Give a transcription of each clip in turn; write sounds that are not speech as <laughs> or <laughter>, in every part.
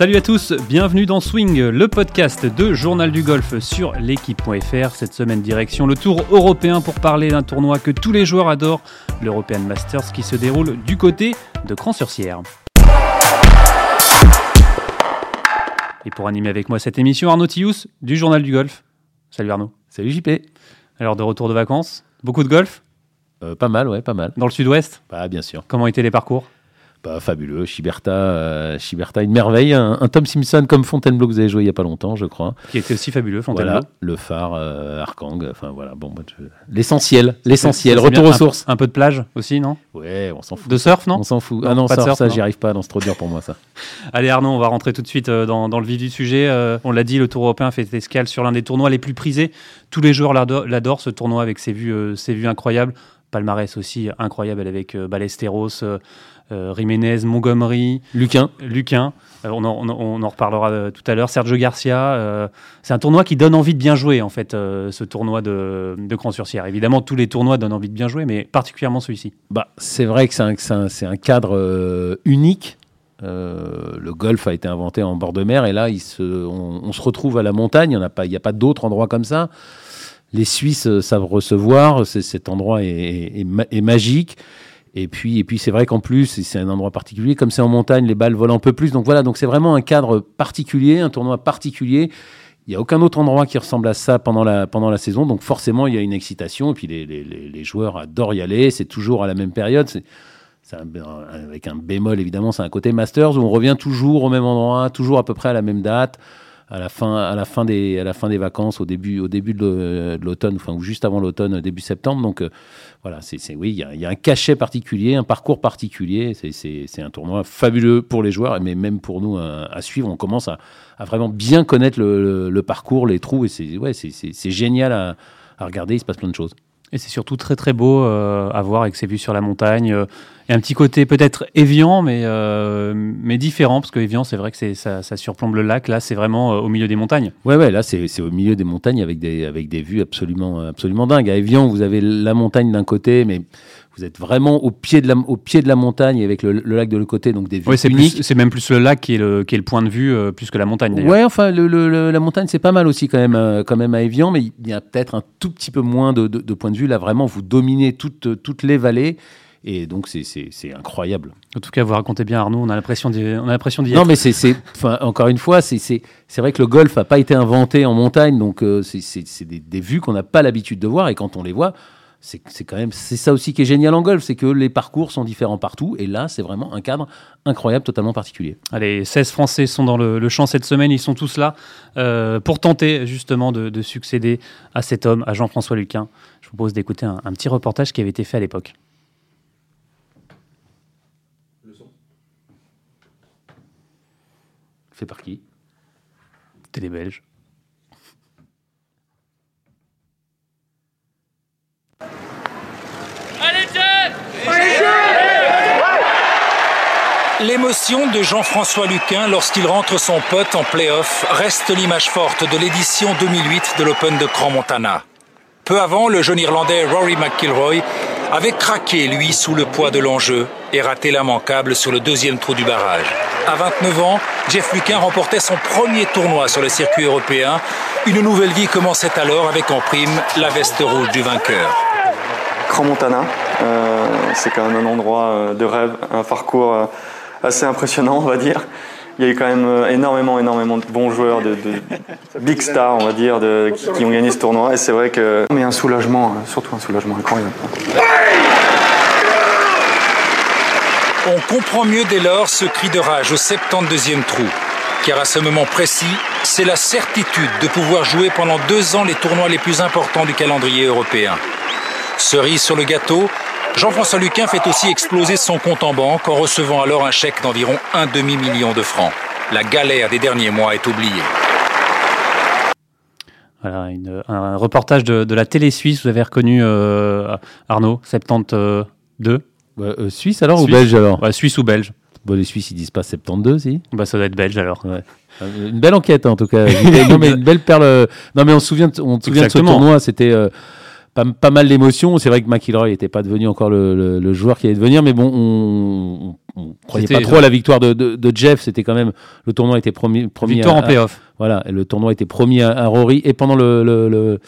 Salut à tous, bienvenue dans Swing, le podcast de Journal du Golf sur l'équipe.fr. Cette semaine, direction le Tour européen pour parler d'un tournoi que tous les joueurs adorent, l'European Masters qui se déroule du côté de Cran-sur-Sierre. Et pour animer avec moi cette émission, Arnaud Tillous du Journal du Golf. Salut Arnaud. Salut JP. Alors de retour de vacances, beaucoup de golf? Euh, Pas mal, ouais, pas mal. dans le sud-ouest? Bah, bien sûr. Comment étaient les parcours? Bah, fabuleux. Chiberta, euh, Chiberta, une merveille. Un, un Tom Simpson comme Fontainebleau que vous avez joué il n'y a pas longtemps, je crois. Qui était aussi fabuleux, Fontainebleau. Voilà, le phare, euh, Arkang. Enfin, voilà. Bon, bah, je- l'essentiel, l'essentiel. Retour aux Un- sources. Un peu de plage aussi, non? Ouais, on s'en fout. De surf, non? On s'en fout. Non, ah non, pas de surf, surf, ça, j'y arrive pas. Non, c'est trop dur pour moi, ça. <laughs> Allez Arnaud, on va rentrer tout de suite euh, dans, dans le vif du sujet. Euh, on l'a dit, le Tour européen fait escale sur l'un des tournois les plus prisés. Tous les joueurs l'ado- l'adorent, ce tournoi avec ses vues, euh, ses vues incroyables. Palmarès aussi incroyable avec euh, Ballesteros, euh, euh, Jiménez, Montgomery, Luquin. Luquin. Euh, on, en, on reparlera euh, tout à l'heure. Sergio Garcia. euh, c'est un tournoi qui donne envie de bien jouer, en fait, euh, ce tournoi de, de Cran-sur-Sierre. Évidemment, tous les tournois donnent envie de bien jouer, mais particulièrement celui-ci. Bah, c'est vrai que c'est un, cadre euh, unique. Euh, le golf a été inventé en bord de mer et là, il se, on, on se retrouve à la montagne. Il n'y a pas, pas d'autres endroits comme ça. Les Suisses euh, savent recevoir. Cet endroit est magique. Et puis, et puis c'est vrai qu'en plus, c'est- un endroit particulier. Comme c'est en montagne, les balles volent un peu plus. Donc voilà, donc c'est vraiment un cadre particulier, un tournoi particulier. Il n'y a aucun autre endroit qui ressemble à ça pendant la, pendant la saison. Donc forcément, il y a une excitation. Et puis les, les- les- joueurs adorent y aller. C'est toujours à la même période. C'est, avec un bémol, évidemment, c'est un côté Masters où on revient toujours au même endroit, toujours à peu près à la même date. À la, fin, à, la fin des, à la fin des vacances, au début, au début de l'au- de l'automne, enfin, ou juste avant l'automne, début septembre. Donc, euh, voilà, c'est, oui, il y a, un cachet particulier, un parcours particulier. C'est, un tournoi fabuleux pour les joueurs, mais même pour nous à, à suivre. On commence à, à vraiment bien connaître le, le- parcours, les trous, et c'est, ouais, c'est, génial à, regarder. Il se passe plein de choses. Et c'est surtout très très beau euh, à voir avec ses vues sur la montagne. euh, un petit côté peut-être évian, mais, euh, mais différent, parce que Évian, c'est vrai que ça, ça surplombe le lac. Là, c'est vraiment euh, au milieu des montagnes. Ouais, ouais, là, c'est au milieu des montagnes avec des, avec des vues absolument, absolument dingues. À Evian, vous avez la montagne d'un côté, mais vous êtes vraiment au pied de la, au pied de la montagne avec le, le lac de l'autre côté, donc des vues Ouais, c'est, uniques. c'est même plus le lac qui est le, qui est le point de vue, euh, plus que la montagne. Ouais, enfin, le- la montagne, c'est pas mal aussi quand même, euh, quand même à Evian, mais il y a peut-être un tout petit peu moins de, de, de points de vue. Là, vraiment, vous dominez toutes, toutes les vallées. Et donc, c'est- incroyable. En tout cas, vous racontez bien Arnaud, on a l'impression d'y, d'y Non, être. mais c'est, encore une fois, c'est, c'est, c'est vrai que le golf n'a pas été inventé en montagne, donc euh, c'est, des, des vues qu'on n'a pas l'habitude de voir, et quand on les voit, c'est, c'est quand même, c'est ça aussi qui est génial en golf, c'est que les parcours sont différents partout, et là, c'est vraiment un cadre incroyable, totalement particulier. Allez, 16 Français sont dans le, le champ cette semaine, ils sont tous là euh, pour tenter justement de, de succéder à cet homme, à Jean-François Luquin. Je vous propose d'écouter un, un petit reportage qui avait été fait à l'époque. Fait par qui? Télé belge. L'émotion de Jean-François Luquin lorsqu'il rentre son pote en play-off reste l'image forte de l'édition 2008 de l'Open de Crans-Montana. Peu avant, le jeune Irlandais Rory McIlroy avait craqué, lui, sous le poids de l'enjeu et raté l'immanquable sur le deuxième trou du barrage. À 29 ans, Jeff Luquin remportait son premier tournoi sur le circuit européen. Une nouvelle vie commençait alors avec en prime la veste rouge du vainqueur. Grand Montana, euh, c'est quand même un endroit euh, de rêve, un parcours euh, assez impressionnant, on va dire. Il y a eu quand même énormément, énormément de bons joueurs, de, de <laughs> big stars, on va dire, de- qui, qui ont gagné ce tournoi. Et c'est vrai que. Mais un soulagement, surtout un soulagement incroyable. On comprend mieux dès lors ce cri de rage au 72e trou. Car à ce moment précis, c'est la certitude de pouvoir jouer pendant deux ans les tournois les plus importants du calendrier européen. Cerise sur le gâteau, Jean-François Luquin fait aussi exploser son compte en banque en recevant alors un chèque d'environ un demi-million de francs. La galère des derniers mois est oubliée. Voilà, un reportage de, de la télé suisse, vous avez reconnu euh, Arnaud, 72 Ouais, euh, Suisse alors Suisse. ou belge alors Ouais, Suisse ou belge Bon, les Suisses ils disent pas 72, si bah, Ça doit être belge alors. Ouais. Euh, Une belle enquête en tout cas. <laughs> non mais une belle perle. euh, Non mais on se souvient, on se souvient de ce tournoi. C'était euh, pas, pas mal d'émotions. C'est vrai que McIlroy n'était pas devenu encore le, le- le joueur qui allait devenir, mais bon, on, on croyait pas trop à la victoire de, de, Jeff. C'était quand même le tournoi était promis, promis victoire en playoff. Voilà, le tournoi était promis à, Rory et pendant le le, le,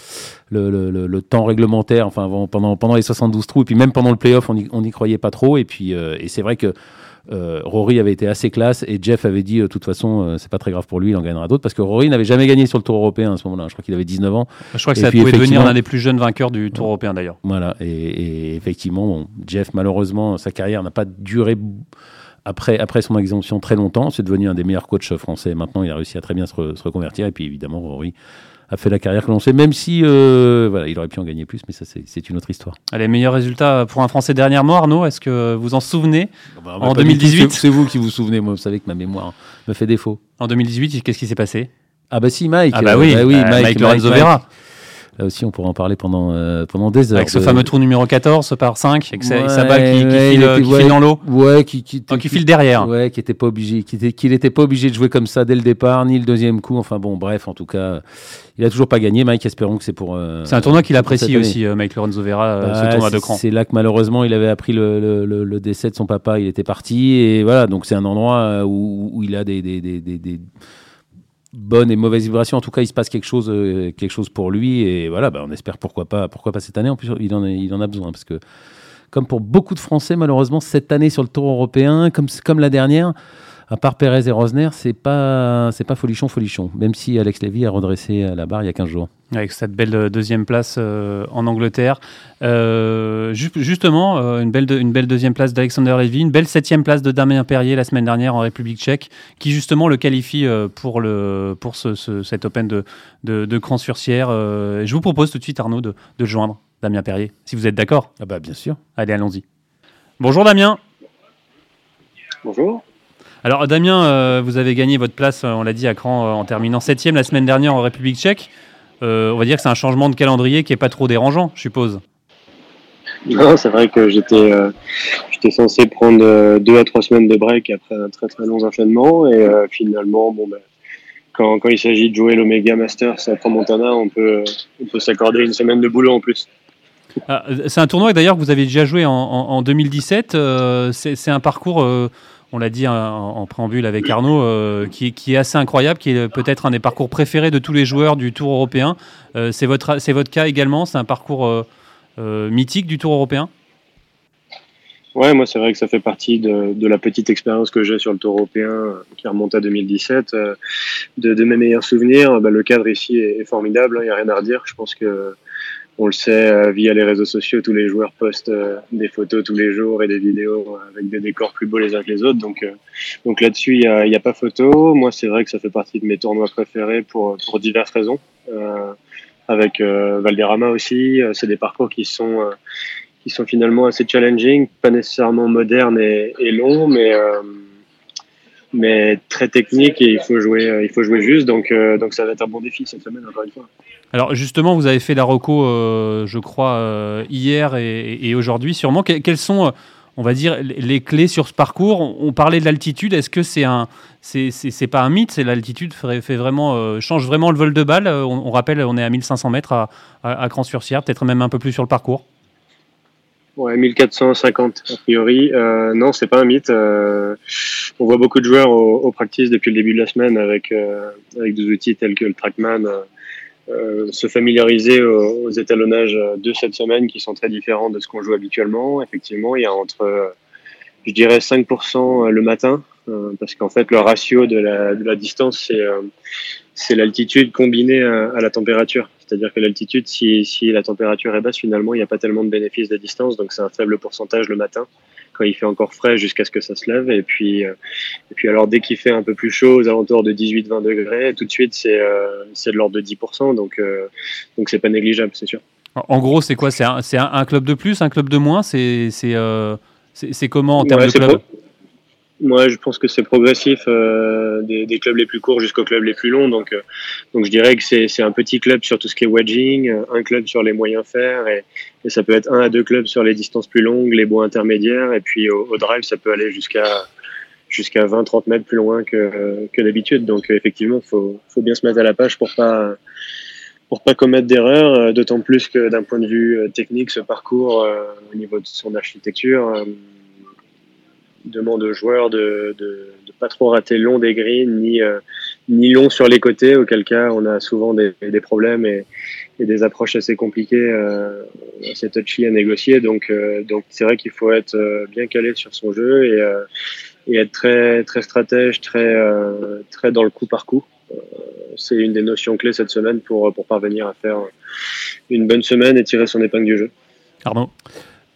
le, le, temps réglementaire, enfin pendant pendant les 72 trous et puis même pendant le playoff, on n'y croyait pas trop. Et puis et c'est vrai que euh, Rory avait été assez classe et Jeff avait dit de toute façon euh, c'est pas très grave pour lui, il en gagnera d'autres parce que Rory n'avait jamais gagné sur le Tour européen à ce moment-là. Je crois qu'il avait 19 ans. Je crois que ça pouvait devenir l'un des plus jeunes vainqueurs du Tour européen d'ailleurs. Voilà et, effectivement Jeff malheureusement sa carrière n'a pas duré après, après son exemption très longtemps. C'est devenu un des meilleurs coachs français. Maintenant il a réussi à très bien se reconvertir et puis évidemment Rory a fait la carrière que l'on sait, même si euh, voilà, il aurait pu en gagner plus, mais ça c'est une autre histoire. Les meilleurs résultats pour un Français dernièrement, Arnaud, est-ce que vous en souvenez ah bah, En 2018 C'est vous qui vous souvenez, moi vous savez que ma mémoire me fait défaut. En 2018, qu'est-ce qui s'est passé? Ah bah si, Mike. Ah bah oui, bah oui euh, Mike, Mike Lorenzo Vera. Là aussi, on pourra en parler pendant, euh, pendant des heures. Avec ce fameux trou numéro 14 par 5, avec sa, balle qui, file, dans l'eau. Ouais, qui, qui, qui, file derrière. Ouais, qui était pas obligé, qui était, qu'il n'était pas obligé de jouer comme ça dès le départ, ni le deuxième coup. Enfin bon, bref, en tout cas, il a toujours pas gagné. Mike, espérons que c'est pour. Euh, c'est un tournoi qu'il apprécie aussi, euh, Mike Lorenzo Vera, ce tournoi de cran. C'est là que malheureusement, il avait appris le, le, le, décès de son papa. Il était parti et voilà. Donc c'est un endroit où, où il a des, des, des, des bonne et mauvaise vibration. En tout cas, il se passe quelque chose, euh, quelque chose pour lui. Et voilà, bah, on espère pourquoi pas, pourquoi pas cette année. En plus, il en, a, il en a besoin parce que, comme pour beaucoup de Français, malheureusement, cette année sur le Tour européen, comme, comme la dernière, à part Perez et Rosner, c'est pas c'est pas folichon folichon. Même si Alex Lévy a redressé la barre il y a 15 jours. Avec cette belle euh, deuxième place euh, en Angleterre. Euh, justement, une, belle une belle deuxième place d'Alexander Lévy, une belle septième place de Damien Perrier la semaine dernière en République tchèque, qui justement le qualifie pour, le, pour ce, cet Open de, de, de Cran-sur-Sierre. je vous propose tout de suite, Arnaud, de, de le joindre, Damien Perrier, si vous êtes d'accord. Ah bah bien sûr. Allez, allons-y. Bonjour Damien. Bonjour. Alors Damien, euh, vous avez gagné votre place, euh, on l'a dit, à Cran euh, en terminant septième la semaine dernière en République tchèque. on va dire que c'est un changement de calendrier qui n'est pas trop dérangeant, je suppose. Non, c'est vrai que j'étais censé prendre deux à trois semaines de break après un très très long enchaînement et finalement, bon, ben, quand, quand il s'agit de jouer l'Omega Masters à Montana, on peut, on peut s'accorder une semaine de boulot en plus. Ah, c'est un tournoi d'ailleurs que vous avez déjà joué en, en 2017. c'est un parcours on l'a dit en, préambule avec Arnaud, euh, qui, est assez incroyable, qui est peut-être un des parcours préférés de tous les joueurs du Tour européen. Euh, c'est votre, cas également C'est un parcours euh, mythique du Tour européen? Ouais, moi c'est vrai que ça fait partie de, la petite expérience que j'ai sur le Tour européen qui remonte à 2017. De, mes meilleurs souvenirs, bah, le cadre ici est, formidable, il hein, n'y a rien à redire. Je pense que on le sait euh, via les réseaux sociaux, tous les joueurs postent euh, des photos tous les jours et des vidéos avec des décors plus beaux les uns que les autres. Donc, euh, donc là-dessus, il n'y a, pas photo. Moi, c'est vrai que ça fait partie de mes tournois préférés pour, pour diverses raisons. avec Valderrama aussi, c'est des parcours qui sont qui sont finalement assez challenging, pas nécessairement modernes et, et longs, mais mais très techniques et il faut jouer il faut jouer juste. Donc donc ça va être un bon défi cette semaine encore une fois. Alors justement, vous avez fait la reco, euh, je crois, euh, hier et, aujourd'hui sûrement. quelles sont, euh, on va dire, les clés sur ce parcours? On, parlait de l'altitude. Est-ce que c'est un, c'est pas un mythe? C'est l'altitude fait, vraiment, change vraiment le vol de balle? On, rappelle, on est à 1500 mètres à, à, Cran-sur-Sierre, peut-être même un peu plus sur le parcours. Ouais, 1450 a priori. Euh, non, c'est pas un mythe. on voit beaucoup de joueurs au, au, practice depuis le début de la semaine avec avec des outils tels que le TrackMan euh, se familiariser aux, étalonnages de cette semaine qui sont très différents de ce qu'on joue habituellement. Effectivement, il y a entre, euh, je dirais, 5% le matin, euh, parce qu'en fait, le ratio de la, de la distance, c'est c'est l'altitude combinée à, la température. C'est-à-dire que l'altitude, si, si la température est basse, finalement, il n'y a pas tellement de bénéfices de distance, donc c'est un faible pourcentage le matin quand il fait encore frais jusqu'à ce que ça se lève. Et puis, euh, et puis alors dès qu'il fait un peu plus chaud, aux alentours de 18-20 degrés, tout de suite c'est euh, de l'ordre de 10%. Donc euh, donc c'est pas négligeable, c'est sûr. En gros, c'est quoi? C'est un, un, club de plus, un club de moins? C'est c'est comment en termes de club? Moi, je pense que c'est progressif euh, des, des, clubs les plus courts jusqu'aux clubs les plus longs. Donc, euh, donc je dirais que c'est un petit club sur tout ce qui est wedging, euh, un club sur les moyens faire, et, et, ça peut être un à deux clubs sur les distances plus longues, les bois intermédiaires, et puis au, au drive, ça peut aller jusqu'à jusqu'à 20-30 mètres plus loin que, que d'habitude. Donc, effectivement, faut, faut bien se mettre à la page pour pas pour pas commettre d'erreurs, d'autant plus que d'un point de vue technique, ce parcours au niveau de son architecture demande aux joueurs de, de, de, pas trop rater long des greens ni ni long sur les côtés, auquel cas on a souvent des, des problèmes et, et, des approches assez compliquées, assez touchy à négocier. Donc donc c'est vrai qu'il faut être bien calé sur son jeu et et être très très stratège, très très dans le coup par coup c'est une des notions clés cette semaine pour, pour parvenir à faire une bonne semaine et tirer son épingle du jeu. Arnaud?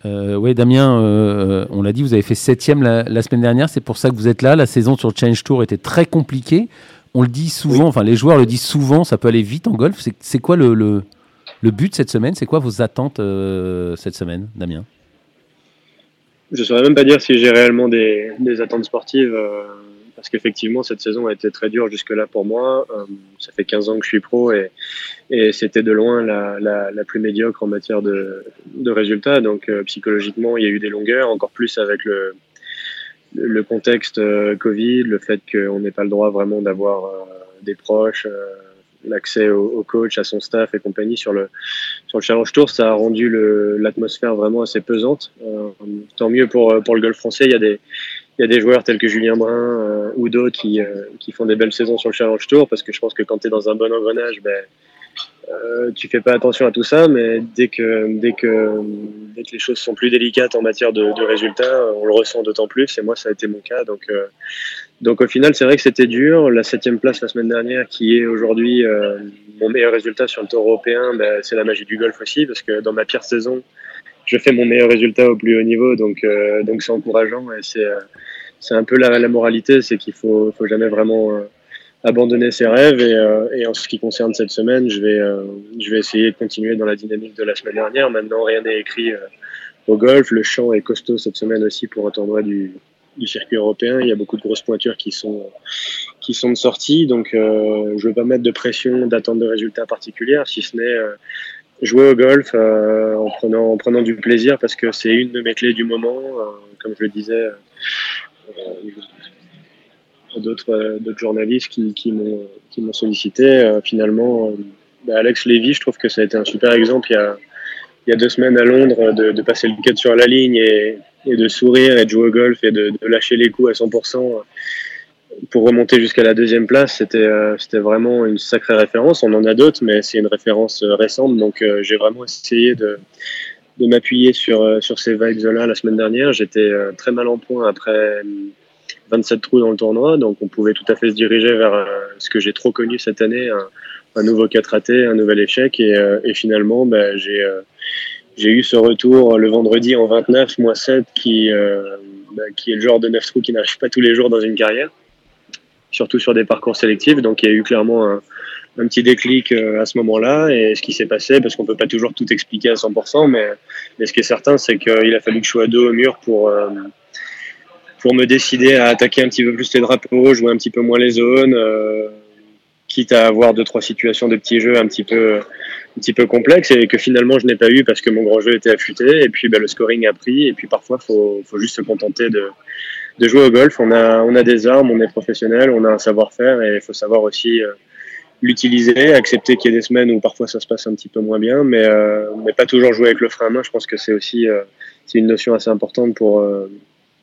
Euh, oui, Damien, euh, on l'a dit, vous avez fait septième la, la semaine dernière. C'est pour ça que vous êtes là. La saison sur Change Tour était très compliquée. On le dit souvent, enfin les joueurs le disent souvent, ça peut aller vite en golf. C'est quoi le, le, le, but cette semaine? C'est quoi vos attentes euh, cette semaine, Damien? Je ne saurais même pas dire si j'ai réellement des, des, attentes sportives. Parce qu'effectivement, cette saison a été très dure jusque-là pour moi. Euh, ça fait 15 ans que je suis pro et, et c'était de loin la, la, la, plus médiocre en matière de, de résultats. Donc euh, psychologiquement, il y a eu des longueurs, encore plus avec le, le contexte euh, Covid, le fait qu'on n'ait pas le droit vraiment d'avoir des proches, l'accès au, au, coach, à son staff et compagnie sur le sur le Challenge Tour, ça a rendu l'atmosphère vraiment assez pesante. tant mieux pour pour le golf français, il y a des il y a des joueurs tels que Julien Brun euh, ou d'autres qui, euh, qui font des belles saisons sur le Challenge Tour parce que je pense que quand tu es dans un bon engrenage, ben, euh, tu fais pas attention à tout ça, mais dès que, dès, que, dès que les choses sont plus délicates en matière de, de résultats, on le ressent d'autant plus. Et moi, ça a été mon cas. Donc, euh, donc au final, c'est vrai que c'était dur. La septième place la semaine dernière, qui est aujourd'hui euh, mon meilleur résultat sur le Tour européen, ben, c'est la magie du golf aussi, parce que dans ma pire saison, je fais mon meilleur résultat au plus haut niveau, donc euh, donc c'est encourageant et c'est c'est un peu la, moralité, c'est qu'il faut, faut jamais vraiment euh, abandonner ses rêves. Et, euh, et, en ce qui concerne cette semaine, je vais, euh, je vais essayer de continuer dans la dynamique de la semaine dernière. Maintenant, rien n'est écrit au golf. Le champ est costaud cette semaine aussi pour un tournoi du, circuit européen. Il y a beaucoup de grosses pointures qui sont qui sont de sortie, donc je ne veux pas mettre de pression, d'attente de résultats particuliers, si ce n'est jouer au golf en prenant en prenant du plaisir parce que c'est une de mes clés du moment. comme je le disais, d'autres euh, d'autres journalistes qui, m'ont sollicité. Euh, finalement, bah, Alex Lévy, je trouve que ça a été un super exemple il y a deux semaines à Londres de, passer le cut sur la ligne et, de sourire et de jouer au golf et de, lâcher les coups à 100% pour remonter jusqu'à la deuxième place, c'était vraiment une sacrée référence. On en a d'autres, mais c'est une référence récente. Donc j'ai vraiment essayé de, de m'appuyer sur, sur ces vibes-là la semaine dernière. J'étais très mal en point après 27 trous dans le tournoi, donc on pouvait tout à fait se diriger vers euh, ce que j'ai trop connu cette année, un, un, nouveau 4 raté, un nouvel échec, et, euh, et finalement, bah, j'ai euh, j'ai eu ce retour le vendredi en 29, moins 7, qui, bah, qui est le genre de 9 trous qui n'arrive pas tous les jours dans une carrière, surtout sur des parcours sélectifs, donc il y a eu clairement un, un petit déclic à ce moment-là, et ce qui s'est passé, parce qu'on peut pas toujours tout expliquer à 100%, mais, mais ce qui est certain, c'est qu'il a fallu que je sois dos au mur pour pour me décider à attaquer un petit peu plus les drapeaux, jouer un petit peu moins les zones, euh, quitte à avoir deux trois situations de petits jeux un petit peu un petit peu complexes et que finalement je n'ai pas eu parce que mon grand jeu était affûté et puis ben, le scoring a pris et puis parfois faut faut juste se contenter de de jouer au golf. On a on a des armes, on est professionnel, on a un savoir-faire et il faut savoir aussi euh, l'utiliser, accepter qu'il y ait des semaines où parfois ça se passe un petit peu moins bien, mais euh, mais pas toujours jouer avec le frein à main. Je pense que c'est aussi euh, une notion assez importante pour euh,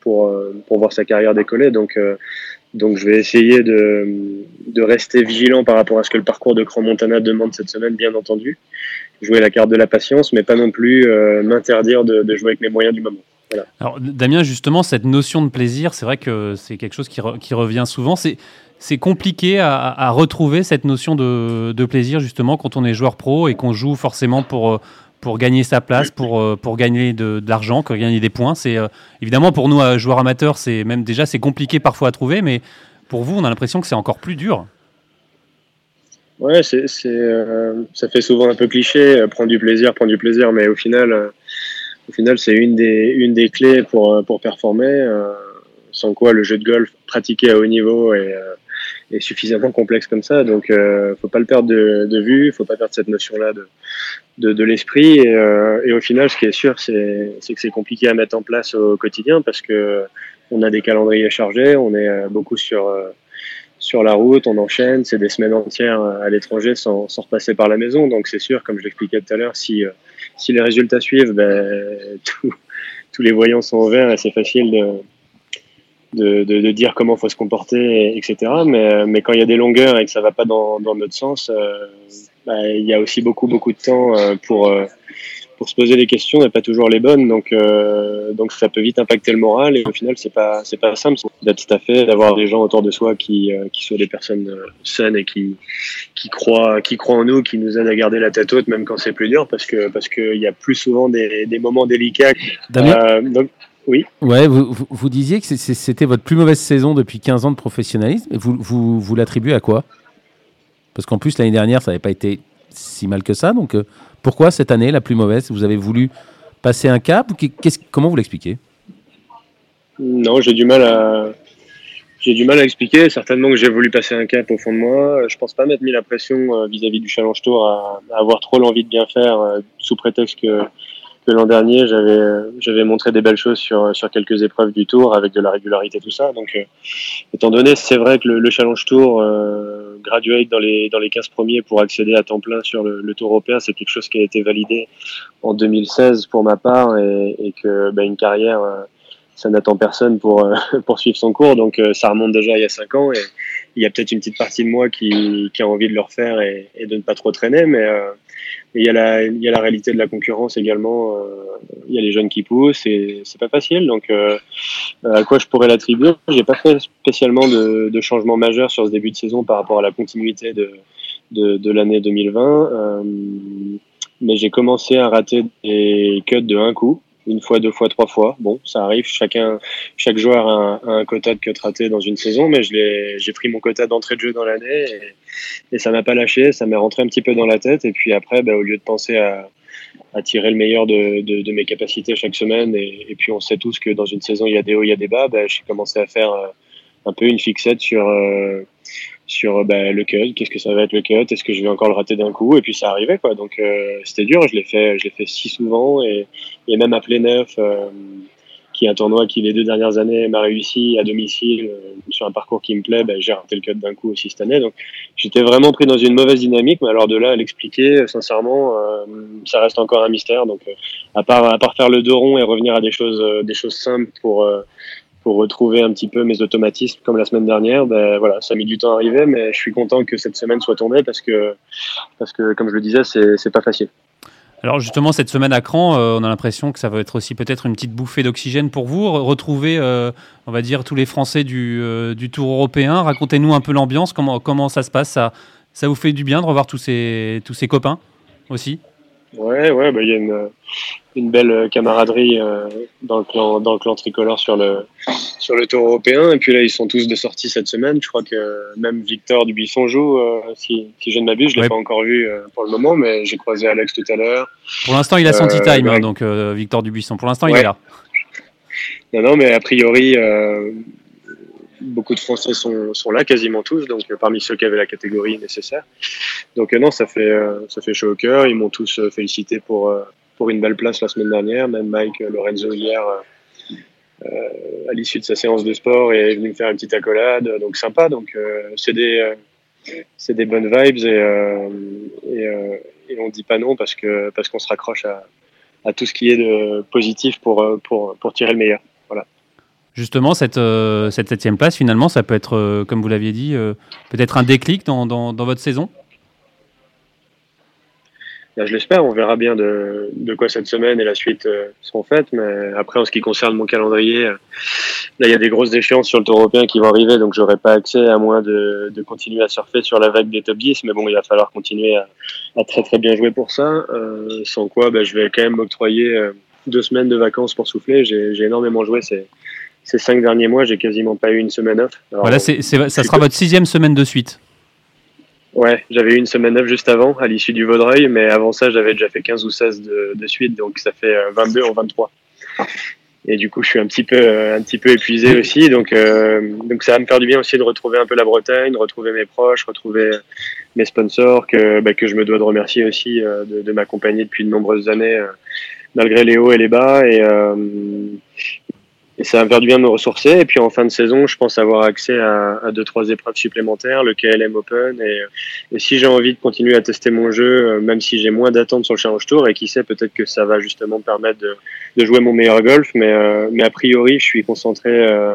pour, euh, pour voir sa carrière décoller. Donc, donc je vais essayer de, de rester vigilant par rapport à ce que le parcours de Grand Montana demande cette semaine, bien entendu. Jouer la carte de la patience, mais pas non plus m'interdire de, de, jouer avec mes moyens du moment. Voilà. Alors, Damien, justement, cette notion de plaisir, c'est vrai que c'est quelque chose qui, re, qui revient souvent. C'est c'est compliqué à, à, retrouver cette notion de, de, plaisir justement quand on est joueur pro et qu'on joue forcément pour, pour gagner sa place, pour, euh, pour gagner de, de l'argent, pour gagner des points. C'est euh, évidemment pour nous euh, joueurs amateurs, c'est même déjà c'est compliqué parfois à trouver, mais pour vous, on a l'impression que c'est encore plus dur. Ouais, c'est, euh, ça fait souvent un peu cliché, prendre du plaisir, prendre du plaisir, mais au final, au final, c'est une des une des clés pour pour performer. sans quoi le jeu de golf pratiqué à haut niveau est, est suffisamment complexe comme ça. Donc, euh, faut pas le perdre de, de vue, faut pas perdre cette notion-là de, de, de l'esprit. Et, euh, et, au final, ce qui est sûr, c'est que c'est compliqué à mettre en place au quotidien parce que on a des calendriers chargés, on est euh, beaucoup sur euh, sur la route, on enchaîne, c'est des semaines entières à l'étranger sans, sans repasser par la maison. Donc c'est sûr, comme je l'expliquais tout à l'heure, si, si les résultats suivent, ben, <laughs> tous les voyants sont au vert et c'est facile de, de, de, dire comment faut se comporter, etc. Mais, mais quand il y a des longueurs et que ça va pas dans, dans notre sens, euh, bah, il y a aussi beaucoup beaucoup de temps euh, pour euh, pour se poser des questions et pas toujours les bonnes. Donc euh, donc ça peut vite impacter le moral et au final c'est pas c'est pas simple d'être tout à fait d'avoir des gens autour de soi qui qui soient des personnes saines et qui qui croient qui croient en nous, qui nous aident à garder la tête haute même quand c'est plus dur parce que parce qu'il y a plus souvent des, des moments délicats. Damien donc oui. Ouais, vous, vous, vous disiez que c'était votre plus mauvaise saison depuis 15 ans de professionnalisme. Vous, vous, vous l'attribuez à quoi? Parce qu'en plus, l'année dernière, ça n'avait pas été si mal que ça. Donc, euh, pourquoi cette année, la plus mauvaise Vous avez voulu passer un cap Comment vous l'expliquez? Non, j'ai du mal à. J'ai du mal à expliquer. Certainement que j'ai voulu passer un cap au fond de moi. Je pense pas m'être mis la pression euh, vis-à-vis du Challenge Tour à, à avoir trop l'envie de bien faire euh, sous prétexte que l'an dernier, j'avais j'avais montré des belles choses sur quelques épreuves du Tour avec de la régularité tout ça. Donc, euh, étant donné, c'est vrai que le, le Challenge Tour euh, graduate dans les dans les 15 premiers pour accéder à temps plein sur le, Tour européen, c'est quelque chose qui a été validé en 2016 pour ma part et, et que bah, une carrière euh, ça n'attend personne pour <laughs> poursuivre son cours. Donc euh, ça remonte déjà il y a cinq ans et il y a peut-être une petite partie de moi qui, qui a envie de le refaire et, et de ne pas trop traîner, mais euh, il y, a la, il y a la réalité de la concurrence également. Euh, il y a les jeunes qui poussent et c'est pas facile. Donc, euh, à quoi je pourrais l'attribuer? J'ai pas fait spécialement de, de changement majeur sur ce début de saison par rapport à la continuité de, de, de l'année 2020. Euh, mais j'ai commencé à rater des cuts de un coup une fois, deux fois, trois fois. Bon, ça arrive. Chacun, chaque joueur a un, un quota de cut raté dans une saison, mais j'ai pris mon quota d'entrée de jeu dans l'année et, ça m'a pas lâché. Ça m'est rentré un petit peu dans la tête. Et puis après, bah, au lieu de penser à, à tirer le meilleur de, de, mes capacités chaque semaine, et, et, puis on sait tous que dans une saison il y a des hauts, il y a des bas. Bah, j'ai commencé à faire euh, un peu une fixette sur euh, sur bah, le cut, qu'est-ce que ça va être le cut, est-ce que je vais encore le rater d'un coup, et puis ça arrivait quoi. Donc euh, c'était dur, je l'ai fait, je l'ai fait si souvent et, et même à plein neuf, euh, qui est un tournoi qui les deux dernières années m'a réussi à domicile euh, sur un parcours qui me plaît, bah, j'ai raté le cut d'un coup aussi cette année. Donc j'étais vraiment pris dans une mauvaise dynamique, mais alors de là à l'expliquer, sincèrement, euh, ça reste encore un mystère. Donc à part à part faire le dos rond et revenir à des choses des choses simples pour pour retrouver un petit peu mes automatismes comme la semaine dernière. Ben voilà, ça a mis du temps à arriver, mais je suis content que cette semaine soit tournée parce que, parce que comme je le disais, c'est pas facile. Alors justement, cette semaine à Cran, euh, on a l'impression que ça va être aussi peut-être une petite bouffée d'oxygène pour vous. Retrouver, euh, on va dire, tous les Français du, euh, du Tour européen. Racontez-nous un peu l'ambiance, comment, comment ça se passe? Ça, ça vous fait du bien de revoir tous ces, tous ces copains aussi? Ouais, ouais, bah, il y a une, une belle camaraderie euh, dans le clan dans le clan tricolore sur le sur le tour européen. Et puis là ils sont tous de sortie cette semaine. Je crois que même Victor Dubuisson joue euh, si, si je ne m'abuse. Je l'ai ouais. pas encore vu euh, pour le moment mais j'ai croisé Alex tout à l'heure. Pour l'instant il a son time hein, donc Victor Dubuisson pour l'instant ouais. il est là. Non non mais a priori beaucoup de Français sont, sont, là, quasiment tous, donc euh, parmi ceux qui avaient la catégorie nécessaire. Donc euh, non, ça fait, euh, ça fait chaud au cœur. Ils m'ont tous félicité pour, pour une belle place la semaine dernière. Même Mike Lorenzo hier, à l'issue de sa séance de sport, est venu me faire une petite accolade. Donc sympa. Donc c'est des, c'est des bonnes vibes et, et, on dit pas non parce que parce qu'on se raccroche à, à tout ce qui est de positif pour, pour, pour tirer le meilleur. Justement, cette, euh, cette septième place, finalement, ça peut être, euh, comme vous l'aviez dit, euh, peut-être un déclic dans, votre saison? Là, je l'espère, on verra bien de, quoi cette semaine et la suite seront faites. Mais après, en ce qui concerne mon calendrier, là, il y a des grosses échéances sur le tour européen qui vont arriver, donc j'aurai pas accès à moins de, continuer à surfer sur la vague des top 10. Mais bon, il va falloir continuer à, très très bien jouer pour ça. Sans quoi, bah, je vais quand même m'octroyer deux semaines de vacances pour souffler. J'ai énormément joué ces, ces cinq derniers mois, j'ai quasiment pas eu une semaine off. Alors, voilà, c'est, ça sera votre sixième semaine de suite. Ouais, j'avais eu une semaine off juste avant, à l'issue du Vaudreuil, mais avant ça, j'avais déjà fait 15 ou 16 de, de suite, donc ça fait 22 en 23. Et du coup, je suis un petit peu, un petit peu épuisé aussi, donc, euh, donc ça va me faire du bien aussi de retrouver un peu la Bretagne, de retrouver mes proches, retrouver mes sponsors que, bah, que je me dois de remercier aussi euh, de, de m'accompagner depuis de nombreuses années, euh, malgré les hauts et les bas. Et, euh, et ça va me bien de me ressourcer. Et puis en fin de saison, je pense avoir accès à, à deux trois épreuves supplémentaires, le KLM Open. Et, et si j'ai envie de continuer à tester mon jeu, même si j'ai moins d'attentes sur le Challenge Tour, et qui sait, peut-être que ça va justement me permettre de, de, jouer mon meilleur golf. Mais, euh, mais a priori, je suis concentré euh,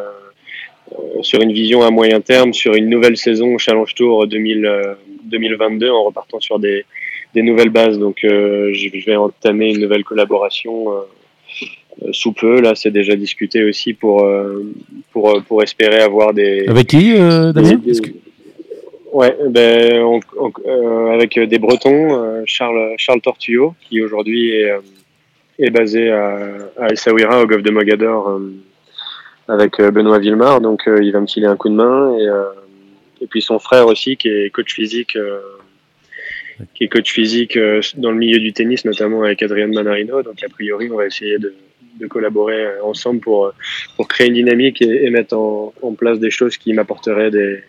sur une vision à moyen terme, sur une nouvelle saison Challenge Tour 2022 en repartant sur des, des nouvelles bases. Donc je vais entamer une nouvelle collaboration sous peu. Là, c'est déjà discuté aussi pour, pour, pour espérer avoir des. Avec qui, Damien Ouais, ben, avec des Bretons, Charles, Charles Tortullo, qui aujourd'hui est, est basé à, à Essaouira, au golfe de Mogador, euh, avec euh, Benoît Villemar. Donc, euh, il va me filer un coup de main. Et, et puis son frère aussi, qui est coach physique qui est coach physique dans le milieu du tennis, notamment avec Adrian Manarino. Donc, a priori, on va essayer de, de collaborer ensemble pour, pour créer une dynamique et, et mettre en, en, place des choses qui m'apporteraient des,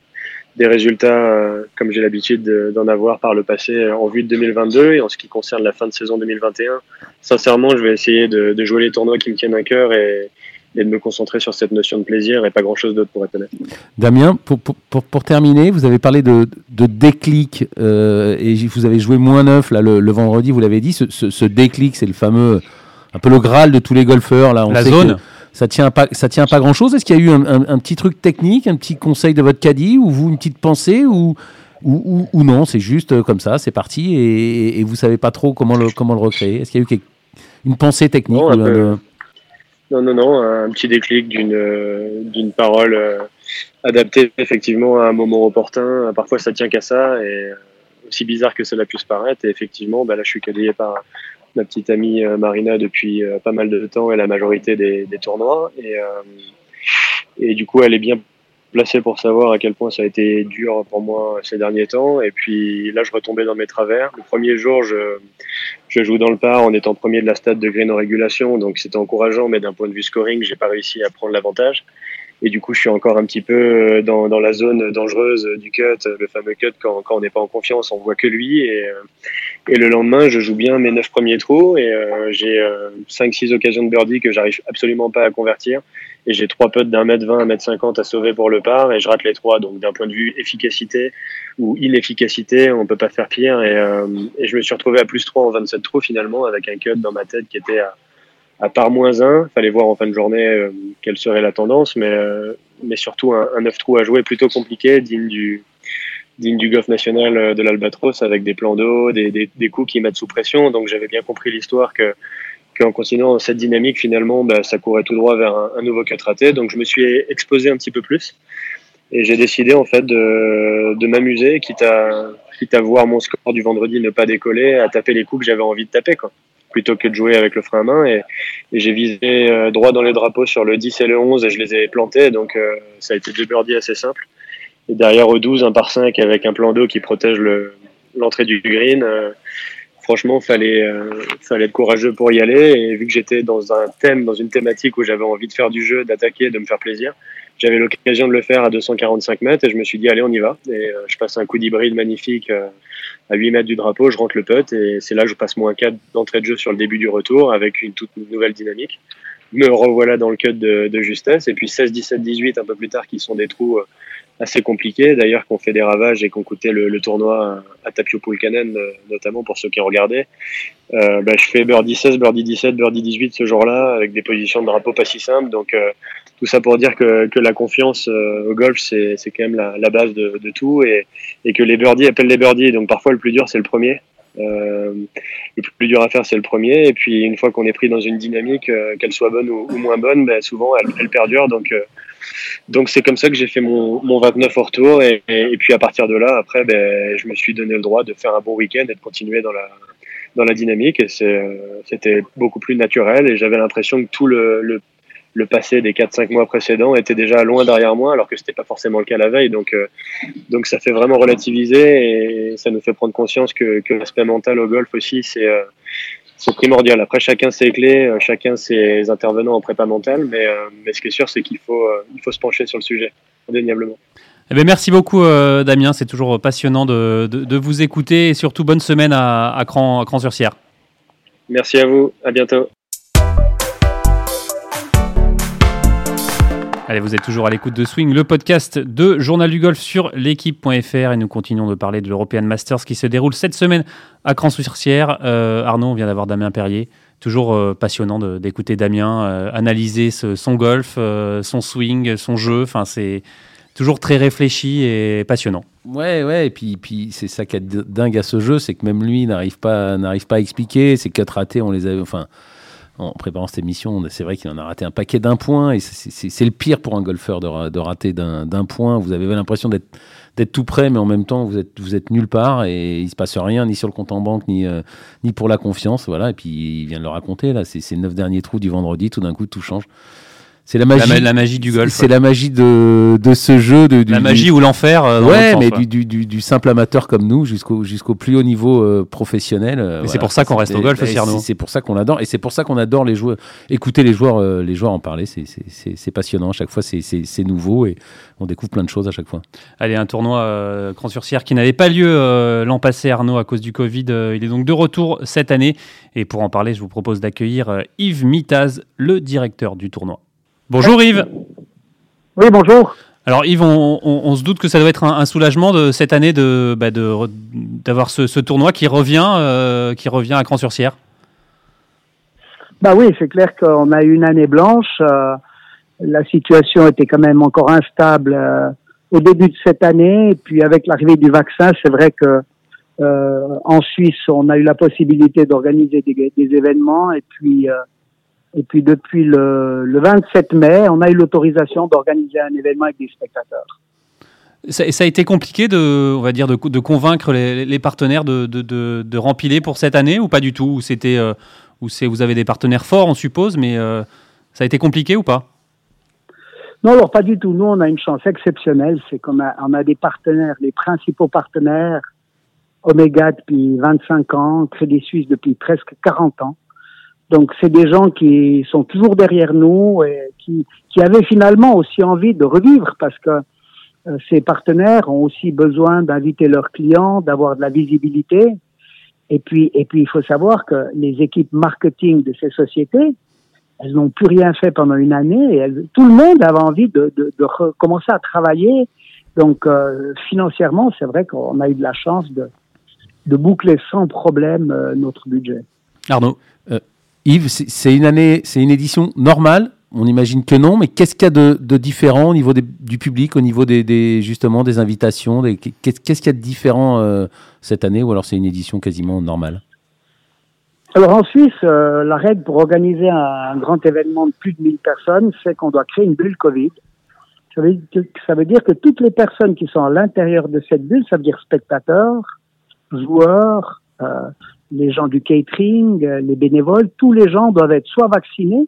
des résultats euh, comme j'ai l'habitude d'en avoir par le passé euh, en vue de 2022 et en ce qui concerne la fin de saison 2021. Sincèrement, je vais essayer de, de jouer les tournois qui me tiennent à cœur et, et, de me concentrer sur cette notion de plaisir et pas grand-chose d'autre pour être honnête. Damien, pour, pour, pour, terminer, vous avez parlé de, de déclic euh, et vous avez joué moins neuf là, le, le vendredi, vous l'avez dit. Ce, ce, ce déclic, c'est le fameux, un peu le Graal de tous les golfeurs. Là, on la zone ça tient pas, ça tient pas grand chose. Est-ce qu'il y a eu un, un, un, petit truc technique, un petit conseil de votre caddie, ou vous une petite pensée, ou ou, ou, ou non, c'est juste euh, comme ça, c'est parti, et, et, vous savez pas trop comment le comment le recréer. Est-ce qu'il y a eu quelque, une pensée technique non, peu... non, non, non, un petit déclic d'une d'une parole euh, adaptée effectivement à un moment opportun. Parfois, ça tient qu'à ça, et aussi bizarre que cela puisse paraître. Et effectivement, bah là, je suis cadillé par ma petite amie euh, Marina depuis euh, pas mal de temps et la majorité des, des tournois. Et, euh, et du coup, elle est bien placée pour savoir à quel point ça a été dur pour moi ces derniers temps. Et puis là, je retombais dans mes travers. Le premier jour, je, je joue dans le par en étant premier de la stade de green en régulation, donc c'était encourageant, mais d'un point de vue scoring, j'ai pas réussi à prendre l'avantage. Et du coup, je suis encore un petit peu dans, dans la zone dangereuse du cut, le fameux cut quand, quand on n'est pas en confiance, on voit que lui. Et, et le lendemain, je joue bien mes neuf premiers trous et euh, j'ai euh, 5-6 occasions de birdie que j'arrive absolument pas à convertir. Et j'ai trois putts d'un mètre 20, un mètre 50 à sauver pour le par et je rate les trois. Donc d'un point de vue efficacité ou inefficacité, on peut pas faire pire. Et, euh, je me suis retrouvé à plus 3 en 27 trous finalement avec un cut dans ma tête qui était à, à part moins 1. Fallait voir en fin de journée euh, quelle serait la tendance, mais, euh, mais surtout un, un 9 trous à jouer plutôt compliqué, digne du, digne du golf national de l'Albatros avec des plans d'eau, des, des, des, coups qui mettent sous pression. Donc j'avais bien compris l'histoire que qu'en continuant cette dynamique, finalement, bah, ça courait tout droit vers un, nouveau cut raté. Donc je me suis exposé un petit peu plus et j'ai décidé en fait de, de m'amuser, quitte à, voir mon score du vendredi ne pas décoller, à taper les coups que j'avais envie de taper, quoi, plutôt que de jouer avec le frein à main. Et, et j'ai visé euh, droit dans les drapeaux sur le 10 et le 11 et je les ai plantés. Donc euh, ça a été deux birdies assez simples. Et derrière au 12, un par 5 avec un plan d'eau qui protège l'entrée du green. Euh, franchement, fallait euh, fallait être courageux pour y aller. Et vu que j'étais dans un thème, dans une thématique où j'avais envie de faire du jeu, d'attaquer, de me faire plaisir, j'avais l'occasion de le faire à 245 mètres et je me suis dit allez, on y va. Et euh, je passe un coup d'hybride magnifique euh, à 8 mètres du drapeau, je rentre le putt et c'est là que je passe moins 4 d'entrée de jeu sur le début du retour avec une toute nouvelle dynamique. Me revoilà dans le cut de, de justesse et puis 16, 17, 18 un peu plus tard qui sont des trous euh, assez compliqués d'ailleurs qu'on fait des ravages et qu'on coûtait le, le, tournoi à Tapio Pulkanen notamment pour ceux qui regardaient. Euh, bah, je fais birdie 16, birdie 17, birdie 18 ce jour-là avec des positions de drapeau pas si simples. Donc euh, tout ça pour dire que, que la confiance euh, au golf c'est quand même la, la base de, de, tout et, et que les birdies appellent les birdies. Donc parfois le plus dur c'est le premier. Euh, le plus dur à faire, c'est le premier. Et puis, une fois qu'on est pris dans une dynamique, euh, qu'elle soit bonne ou, moins bonne, ben, souvent, elle, perdure. Donc, euh, donc c'est comme ça que j'ai fait mon, mon 29 au retour. Et, puis, à partir de là, après, ben, je me suis donné le droit de faire un bon week-end et de continuer dans la, dans la dynamique. Et c'était beaucoup plus naturel. Et j'avais l'impression que tout le le passé des 4-5 mois précédents était déjà loin derrière moi, alors que c'était pas forcément le cas la veille. Donc, euh, donc ça fait vraiment relativiser et ça nous fait prendre conscience que, que l'aspect mental au golf aussi, c'est euh, primordial. Après, chacun ses clés, euh, chacun ses intervenants en prépa mentale, mais, euh, mais ce qui est sûr, c'est qu'il faut, il faut se pencher sur le sujet, indéniablement. Eh bien, merci beaucoup, Damien. C'est toujours passionnant de, de, de, vous écouter et surtout bonne semaine à, à Cran-sur-Sierre. Merci à vous. À bientôt. Allez, vous êtes toujours à l'écoute de Swing, le podcast de Journal du Golf sur l'équipe.fr et nous continuons de parler de l'European Masters qui se déroule cette semaine à Cran-sur-Sierre. Euh, Arnaud, on vient d'avoir Damien Perrier. toujours passionnant d'écouter Damien analyser son golf, son swing, son jeu. Enfin, c'est toujours très réfléchi et passionnant. Ouais, ouais, et puis, c'est ça qui est dingue à ce jeu, c'est que même lui n'arrive pas, pas à expliquer. Ces quatre ratés, on les a, enfin, en préparant cette émission, c'est vrai qu'il en a raté un paquet d'un point, et c'est le pire pour un golfeur de, de rater d'un point. Vous avez l'impression d'être tout près, mais en même temps, vous êtes, nulle part et il se passe rien, ni sur le compte en banque, ni, euh, pour la confiance. Voilà. Et puis, il vient de le raconter, là. C'est ces neuf derniers trous du vendredi, tout d'un coup, tout change. C'est la magie, la, magie du golf. C'est la magie de, de ce jeu. De, la magie ou l'enfer. Euh, ouais, mais Du, du, du, simple amateur comme nous jusqu'au jusqu'au plus haut niveau euh, professionnel. Euh, c'est pour ça qu'on reste au golf, C'est pour ça qu'on adore. Et c'est pour ça qu'on adore les joueurs. Écouter les joueurs, les joueurs en parler, c'est passionnant. À chaque fois, c'est nouveau et on découvre plein de choses à chaque fois. Allez, un tournoi Grand Surcière qui n'avait pas lieu l'an passé, Arnaud, à cause du Covid. il est donc de retour cette année. Et pour en parler, je vous propose d'accueillir Yves Mitaz, le directeur du tournoi. Bonjour Yves. Oui, bonjour. Alors Yves, on, se doute que ça doit être un, soulagement de cette année de bah, d'avoir ce, tournoi qui revient euh, qui revient à Cran-sur-Sierre. Bah oui, c'est clair qu'on a eu une année blanche. Euh, la situation était quand même encore instable euh, au début de cette année. Et puis avec l'arrivée du vaccin, c'est vrai que en Suisse, on a eu la possibilité d'organiser des, des, événements. Et puis et puis depuis le, le 27 mai, on a eu l'autorisation d'organiser un événement avec des spectateurs. Ça, ça, a été compliqué de, on va dire, de, de convaincre les, les partenaires de, de, de, rempiler pour cette année ou pas du tout? Ou c'était, euh, vous avez des partenaires forts, on suppose, mais euh, ça a été compliqué ou pas? Non, alors pas du tout. Nous, on a une chance exceptionnelle, c'est qu'on a, on a des partenaires, les principaux partenaires, Omega depuis 25 ans, Crédit Suisse depuis presque 40 ans. Donc c'est des gens qui sont toujours derrière nous et qui, qui avaient finalement aussi envie de revivre parce que euh, ces partenaires ont aussi besoin d'inviter leurs clients, d'avoir de la visibilité. Et puis, et puis, il faut savoir que les équipes marketing de ces sociétés, elles n'ont plus rien fait pendant une année et tout le monde avait envie de, recommencer à travailler. Donc, euh, financièrement, c'est vrai qu'on a eu de la chance de, de boucler sans problème euh, notre budget. Arnaud Yves, c'est une année, c'est une édition normale. On imagine que non, mais qu'est-ce qu'il y a de, différent au niveau du public, au niveau des, justement des invitations Qu'est-ce qu'il y a de différent euh, cette année, ou alors c'est une édition quasiment normale? Alors en Suisse, euh, la règle pour organiser un, grand événement de plus de 1000 personnes, c'est qu'on doit créer une bulle Covid. Ça veut, dire que toutes les personnes qui sont à l'intérieur de cette bulle, ça veut dire spectateurs, joueurs, euh, les gens du catering, euh, les bénévoles, tous les gens doivent être soit vaccinés,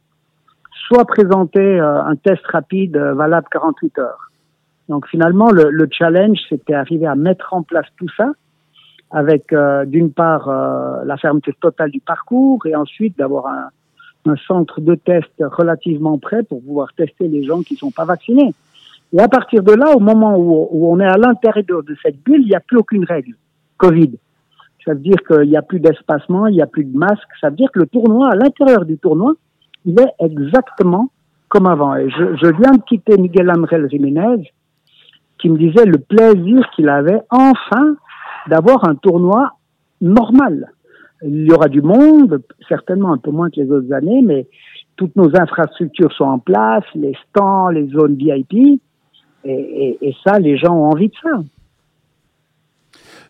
soit présenter euh, un test rapide euh, valable 48 heures. Donc finalement, le, le challenge, c'était arriver à mettre en place tout ça, avec d'une part la fermeture totale du parcours et ensuite d'avoir un, centre de test relativement prêt pour pouvoir tester les gens qui sont pas vaccinés. Et à partir de là, au moment où on est à l'intérieur de cette bulle, il n'y a plus aucune règle Covid. Ça veut dire qu'il n'y a plus d'espacement, il n'y a plus de masque. Ça veut dire que le tournoi, à l'intérieur du tournoi, il est exactement comme avant. Et je, je viens de quitter Miguel Amrel Jiménez, qui me disait le plaisir qu'il avait enfin d'avoir un tournoi normal. Il y aura du monde, certainement un peu moins que les autres années, mais toutes nos infrastructures sont en place, les stands, les zones VIP, et, et, et ça, les gens ont envie de ça.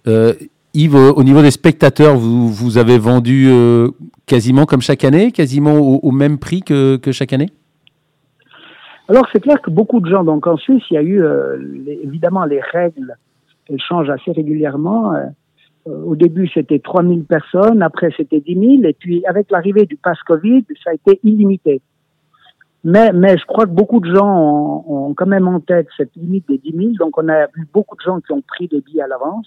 Euh, Yves, au niveau des spectateurs, vous, avez vendu euh, quasiment comme chaque année, quasiment au, même prix que, que, chaque année? Alors c'est clair que beaucoup de gens, donc en Suisse, il y a eu euh, évidemment les règles, elles changent assez régulièrement. Euh, au début c'était 3000 personnes, après c'était 10 000, et puis avec l'arrivée du pass Covid, ça a été illimité. Mais, mais je crois que beaucoup de gens ont, ont quand même en tête cette limite des 10 000, donc on a eu beaucoup de gens qui ont pris des billets à l'avance.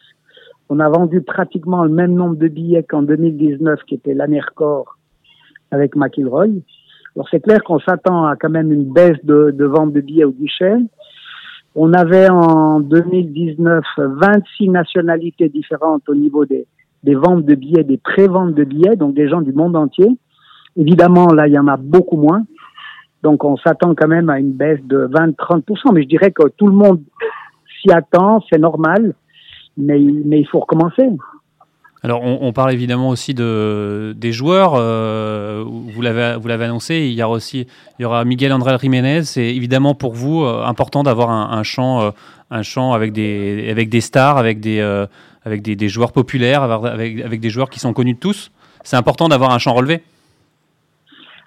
On a vendu pratiquement le même nombre de billets qu'en 2019, qui était l'année record avec McIlroy. Alors c'est clair qu'on s'attend à quand même une baisse de, de vente de billets au guichet. On avait en 2019 26 nationalités différentes au niveau des, des ventes de billets, des pré-ventes de billets, donc des gens du monde entier. Évidemment, là, il y en a beaucoup moins. Donc, on s'attend quand même à une baisse de 20-30%. Mais je dirais que tout le monde s'y attend, c'est normal mais, mais il faut recommencer. Alors, on, parle évidemment aussi de, des joueurs. Euh, vous l'avez annoncé. Il y aura aussi il y aura Miguel André Jiménez. C'est évidemment pour vous euh, important d'avoir un, champ euh, un champ avec des avec des stars, avec des avec des, joueurs populaires, avec, avec des joueurs qui sont connus de tous. C'est important d'avoir un champ relevé.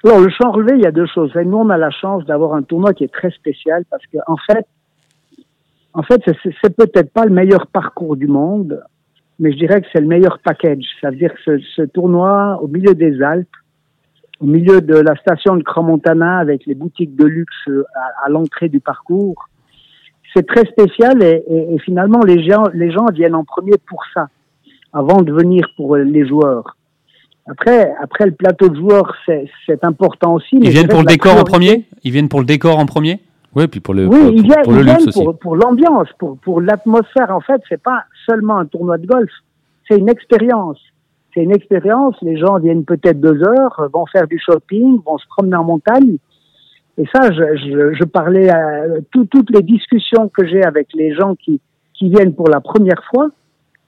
Alors, le champ relevé, il y a deux choses. nous, on a la chance d'avoir un tournoi qui est très spécial parce que, en fait, en fait, c'est peut-être pas le meilleur parcours du monde, mais je dirais que c'est le meilleur package. Ça veut dire que ce, tournoi au milieu des Alpes, au milieu de la station de Cramontana avec les boutiques de luxe à, l'entrée du parcours, c'est très spécial et, et, finalement les gens, les gens viennent en premier pour ça, avant de venir pour les joueurs. Après, après le plateau de joueurs, c'est important aussi. Ils viennent pour le décor en premier? Ils viennent pour le décor en premier? Oui, puis pour le, oui, pour, ils viennent, pour, le luxe pour, pour l'ambiance, pour, pour l'atmosphère. En fait, c'est pas seulement un tournoi de golf, c'est une expérience. C'est une expérience. Les gens viennent peut-être deux heures, vont faire du shopping, vont se promener en montagne. Et ça, je, je, je parlais à toutes les discussions que j'ai avec les gens qui, qui viennent pour la première fois.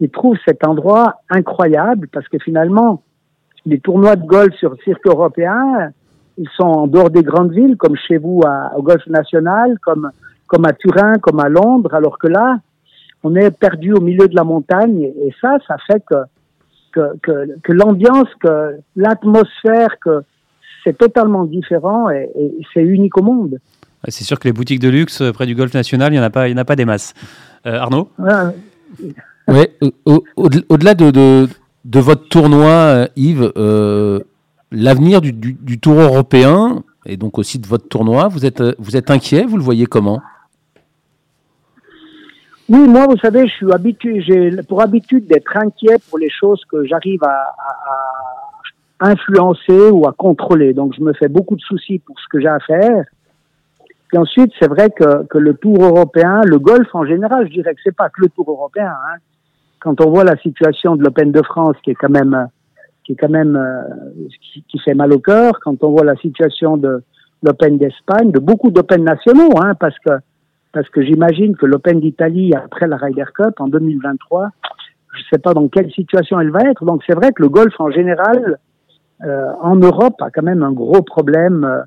Ils trouvent cet endroit incroyable parce que finalement, les tournois de golf sur cirque européen, ils sont en dehors des grandes villes, comme chez vous à, au Golfe National, comme, comme à Turin, comme à Londres, alors que là, on est perdu au milieu de la montagne, et ça, ça fait que, que, que, que l'ambiance, que l'atmosphère, que c'est totalement différent et, c'est unique au monde. C'est sûr que les boutiques de luxe près du Golfe National, il n'y en, a pas, il y en a pas des masses. Euh, Arnaud? Oui, au-delà de, de, de, votre tournoi, euh, Yves, euh, l'avenir du, Tour européen et donc aussi de votre tournoi, vous êtes, vous êtes inquiet Vous le voyez comment? Oui, moi, vous savez, je suis habitué, j'ai pour habitude d'être inquiet pour les choses que j'arrive à, à, influencer ou à contrôler. Donc, je me fais beaucoup de soucis pour ce que j'ai à faire. Puis ensuite, c'est vrai que, que, le Tour européen, le golf en général, je dirais que c'est pas que le Tour européen. Hein. Quand on voit la situation de l'Open de France, qui est quand même qui est quand même euh, qui, fait mal au cœur quand on voit la situation de l'Open d'Espagne, de beaucoup d'Open nationaux, hein, parce que parce que j'imagine que l'Open d'Italie après la Ryder Cup en 2023, je ne sais pas dans quelle situation elle va être. Donc c'est vrai que le golf en général euh, en Europe a quand même un gros problème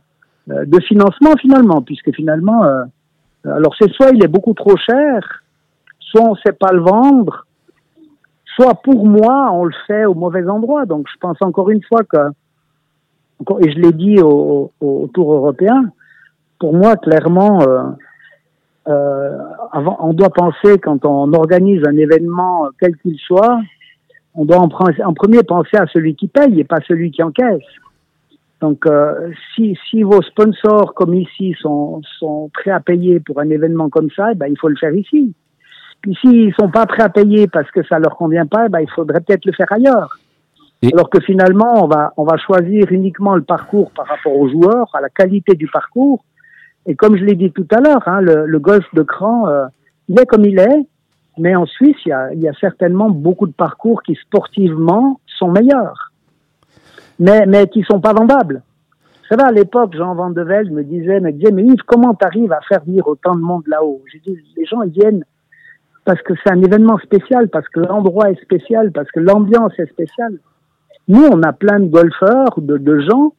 euh, de financement finalement, puisque finalement, euh, alors c'est soit il est beaucoup trop cher, soit on ne sait pas le vendre, soit pour moi, on le fait au mauvais endroit. Donc je pense encore une fois que, et je l'ai dit au, Tour européen, pour moi, clairement, euh, euh, on doit penser quand on organise un événement, quel qu'il soit, on doit en, en, premier penser à celui qui paye et pas celui qui encaisse. Donc, euh, si, si vos sponsors comme ici sont, sont prêts à payer pour un événement comme ça, eh ben, il faut le faire ici. Puis s'ils sont pas prêts à payer parce que ça leur convient pas, ben, il faudrait peut-être le faire ailleurs. Alors que finalement, on va, on va choisir uniquement le parcours par rapport aux joueurs, à la qualité du parcours. Et comme je l'ai dit tout à l'heure, hein, le, le, golf de Cran, euh, il est comme il est, mais en Suisse, il y a, il y a certainement beaucoup de parcours qui sportivement sont meilleurs, mais, mais qui sont pas vendables. Vous savez, à l'époque, Jean Van de Velde me disait, me disait, mais Yves, comment tu arrives à faire venir autant de monde là-haut? J'ai dit, les gens, ils viennent parce que c'est un événement spécial, parce que l'endroit est spécial, parce que l'ambiance est spéciale. Nous, on a plein de golfeurs, de, de gens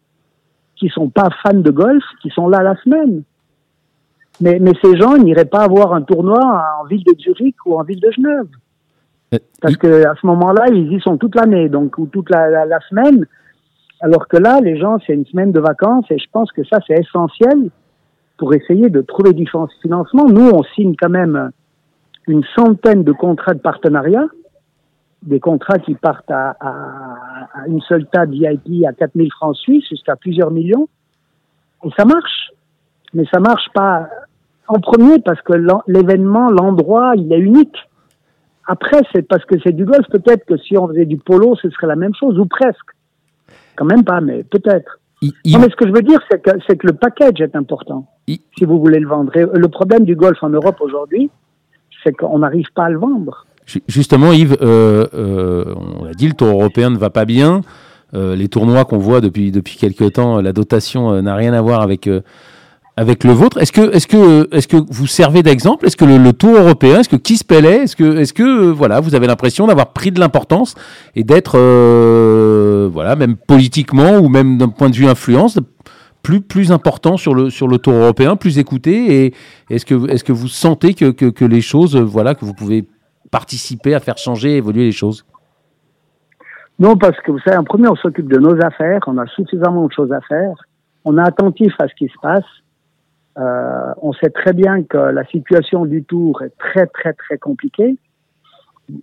qui sont pas fans de golf, qui sont là la semaine. Mais, mais ces gens n'iraient pas avoir un tournoi en ville de Zurich ou en ville de Genève. Euh, parce que à ce moment-là, ils y sont toute l'année, donc ou toute la, la, semaine. Alors que là, les gens, c'est une semaine de vacances et je pense que ça, c'est essentiel pour essayer de trouver du financement. Nous, on signe quand même une centaine de contrats de partenariat, des contrats qui partent à, à, une seule table VIP à 4000 francs suisses jusqu'à plusieurs millions. Et ça marche. Mais ça marche pas en premier parce que l'événement, l'endroit, il est unique. Après, c'est parce que c'est du golf. Peut-être que si on faisait du polo, ce serait la même chose, ou presque. Quand même pas, mais peut-être. Non, mais ce que je veux dire, c'est que, c'est que le package est important, si vous voulez le vendre. le problème du golf en Europe aujourd'hui, c'est qu'on n'arrive pas à le vendre. Justement, Yves, euh, euh, on l'a dit, le tour européen ne va pas bien. Euh, les tournois qu'on voit depuis, depuis quelques temps, la dotation n'a rien à voir avec, avec le vôtre. Est-ce que, vous servez d'exemple? Est-ce que le, Tour européen, est-ce que qui se pelait Est-ce que, est-ce que, voilà, vous avez l'impression d'avoir pris de l'importance et d'être, voilà, même politiquement ou même d'un point de vue influence, plus, plus important sur le, sur le Tour européen, plus écouté Et est-ce que, est-ce que vous sentez que, que, que les choses, voilà, que vous pouvez participer à faire changer, évoluer les choses? Non, parce que vous savez, en premier, on s'occupe de nos affaires, on a suffisamment de choses à faire, on est attentif à ce qui se passe euh, on sait très bien que la situation du Tour est très très très compliquée.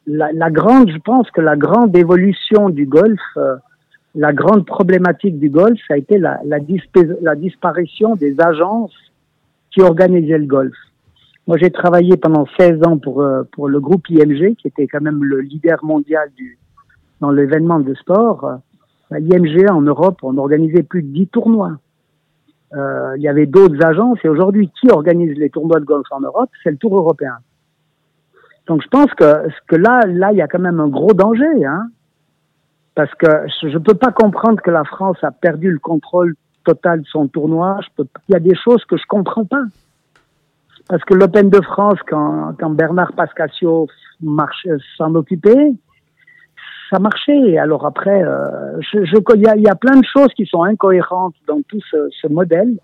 La, la grande, je pense que la grande évolution du golf, euh, la grande problématique du golf, ça a été la, la, la disparition des agences qui organisaient le golf. Moi, j'ai travaillé pendant 16 ans pour euh, pour le groupe IMG, qui était quand même le leader mondial du dans l'événement de sport. IMG en Europe, on organisait plus de 10 tournois. Euh, il y avait d'autres agences et aujourd'hui, qui organise les tournois de golf en Europe? C'est le Tour européen. Donc je pense que, que là, là, il y a quand même un gros danger, hein, parce que je ne peux pas comprendre que la France a perdu le contrôle total de son tournoi. Il y a des choses que je comprends pas. Parce que l'Open de France, quand, quand Bernard Pascasio s'en occupait, ça marchait. Alors après, euh, je, je, il, y a, y a plein de choses qui sont incohérentes dans tout ce, ce modèle.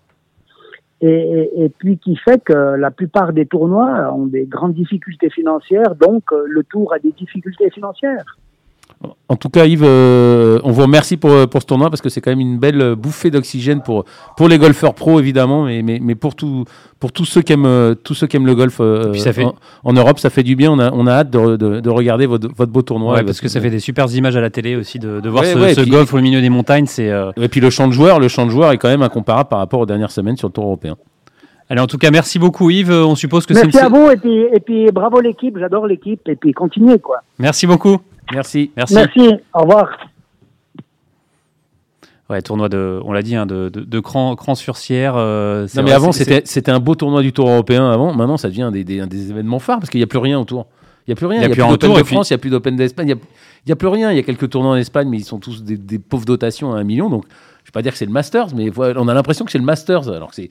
Et, et, et, puis qui fait que la plupart des tournois ont des grandes difficultés financières, donc euh, le tour a des difficultés financières. En tout cas, Yves, euh, on vous remercie pour, pour ce tournoi parce que c'est quand même une belle bouffée d'oxygène pour, pour les golfeurs pros, évidemment, mais, mais, mais pour, tout, pour tous, ceux qui aiment, tous ceux qui aiment le golf euh, ça fait... en, Europe. Ça fait du bien. On a, on a hâte de, de, de regarder votre, votre, beau tournoi. Ouais, parce que ça fait des super images à la télé aussi de, de voir ouais, ce, ouais, ce puis, golf au milieu des montagnes. C'est, euh... Et puis le champ de joueurs, le champ de joueurs est quand même incomparable par rapport aux dernières semaines sur le Tour européen. Allez, en tout cas, merci beaucoup Yves. On suppose que merci c'est à vous et puis, et puis bravo l'équipe. J'adore l'équipe et puis continuez quoi. Merci beaucoup. Merci. Merci. Merci. Au revoir. Ouais, tournoi de, on l'a dit, hein, de, de, de cran, cran sur Sierre. Euh, non, mais avant, c'était, c'était un beau tournoi du Tour européen. Avant, maintenant, ça devient des, des, des événements phares parce qu'il n'y a plus rien autour. Il n'y a plus rien. Il n'y a, plus d'Open de France, il n'y a plus d'Open d'Espagne. Il n'y a, a, plus rien. Il y a quelques tournois en Espagne, mais ils sont tous des, des pauvres dotations à un million. Donc, vais pas dire que c'est le Masters, mais on a l'impression que c'est le Masters. Alors que c'est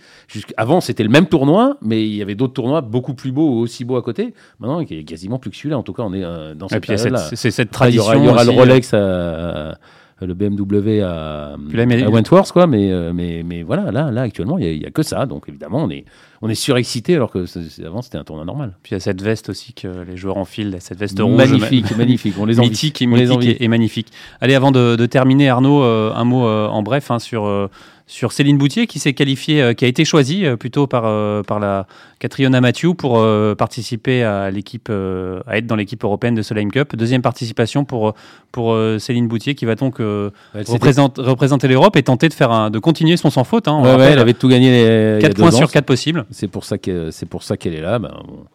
avant c'était le même tournoi, mais il y avait d'autres tournois beaucoup plus beaux ou aussi beaux à côté. Maintenant, il y a quasiment plus que celui-là. En tout cas, on est euh, dans cette période-là. C'est cette tradition. Il y aura, il y aura le Rolex à, le BMW à, à Wentworth, quoi. Mais, euh, mais, mais voilà, là, là actuellement, il n'y a, a, que ça. Donc évidemment, on est, on est surexcité alors que avant c'était un tournoi normal. Puis il y a cette veste aussi que les joueurs enfilent, cette veste rouge. Magnifique, magnifique. On les envie. Mythique et, mythique et, et, magnifique. Allez, avant de, de terminer, Arnaud, euh, un mot euh, en bref hein, sur euh, sur Céline Boutier qui s'est qualifiée, euh, qui a été choisie euh, plutôt par, euh, par la Catriona Mathieu pour participer à l'équipe, à être dans l'équipe européenne de Solheim Cup. Deuxième participation pour, pour Céline Boutier qui va donc représente, représenter l'Europe et tenter de, faire un, de continuer son sans faute. Hein, ouais, ouais, elle avait tout gagné. Les, 4 points sur 4 possibles. C'est pour ça qu'elle est là. Ben, bon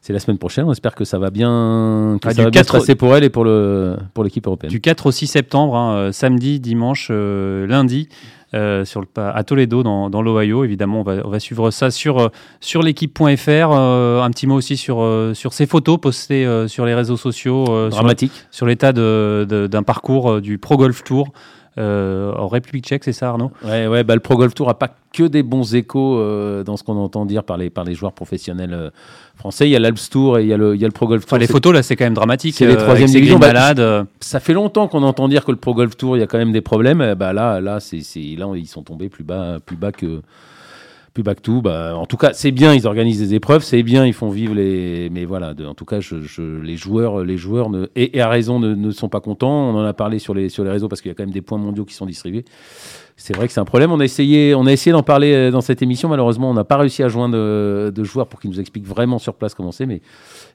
c'est la sune prochaine. On espère que ça va bien, que ah, ça va 4 bien se passer pour elle et pour le pour l'équipe européenne. Du 4 au 6 septembre, hein, samedi, dimanche, euh, lundi. Euh, sur le, à Toledo dans, dans l'Ohio. Évidemment, on va, on va, suivre ça sur, euh, sur l'équipe.fr. Euh, un petit mot aussi sur, sur ces photos postées sur les réseaux sociaux. Dramatique. Sur, l'état d'un parcours du Pro Golf Tour. Euh, en République tchèque, c'est ça Arnaud? Ouais, ouais bah, le Pro Golf Tour n'a pas que des bons échos euh, dans ce qu'on entend dire par les, par les joueurs professionnels français. Il y a l'Alps Tour et il y a le, il y a le Pro Golf Tour. Enfin, les photos, là, c'est quand même dramatique. C'est les troisièmes divisions. Bah, malades. Ça fait longtemps qu'on entend dire que le Pro Golf Tour, il y a quand même des problèmes. Bah, là, là, c'est, là, ils sont tombés plus bas, plus bas que plus bas que tout. Bah, en tout cas, c'est bien, ils organisent des épreuves, c'est bien, ils font vivre les. Mais voilà, de, en tout cas, je, je, les joueurs, les joueurs ne, et, et à raison ne, ne, sont pas contents. On en a parlé sur les, sur les réseaux parce qu'il y a quand même des points mondiaux qui sont distribués. C'est vrai que c'est un problème. On a essayé, on a essayé d'en parler dans cette émission. Malheureusement, on n'a pas réussi à joindre de, de joueurs pour qu'ils nous expliquent vraiment sur place comment c'est. Mais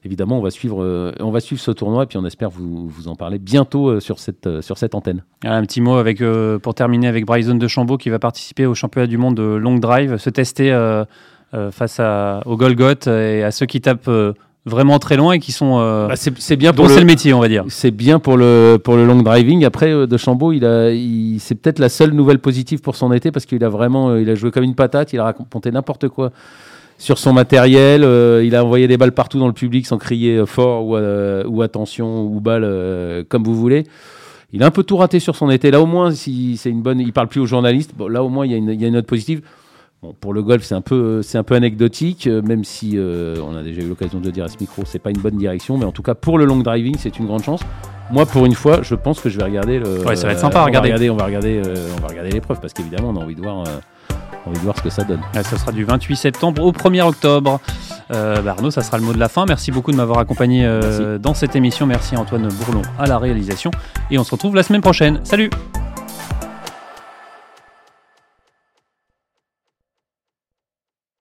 évidemment, on va suivre, euh, on va suivre ce tournoi et puis on espère vous, en parler bientôt euh, sur cette, euh, sur cette antenne. Un petit mot avec, euh, pour terminer avec Bryson de Chambaud qui va participer au championnat du monde de long drive, se tester euh, euh, face au Golgot et à ceux qui tapent vraiment très loin et qui sont euh, bah c'est bien pour le, le, métier on va dire. C'est bien pour le pour le long driving. Après euh, de Chambaud il a il, c'est peut-être la seule nouvelle positive pour son été parce qu'il a vraiment euh, il a joué comme une patate. Il a raconté n'importe quoi sur son matériel. Euh, il a envoyé des balles partout dans le public sans crier fort ou, euh, ou attention ou balle euh, comme vous voulez. Il a un peu tout raté sur son été. Là au moins si c'est une bonne il parle plus aux journalistes. Bon, là au moins il y a une, il y a une note positive Bon, pour le golf, c'est un peu, c'est un peu anecdotique, euh, même si euh, on a déjà eu l'occasion de le dire à ce micro, c'est pas une bonne direction, mais en tout cas pour le long driving, c'est une grande chance. Moi, pour une fois, je pense que je vais regarder le. Ouais, ça va être sympa à on regarder. On va regarder, euh, on va regarder l'épreuve parce qu'évidemment, on a envie de voir, euh, envie de voir ce que ça donne. Ouais, ça sera du 28 septembre au 1er octobre. Euh, bah, Arnaud, ça sera le mot de la fin. Merci beaucoup de m'avoir accompagné euh, dans cette émission. Merci Antoine Bourlon à la réalisation. Et on se retrouve la semaine prochaine. Salut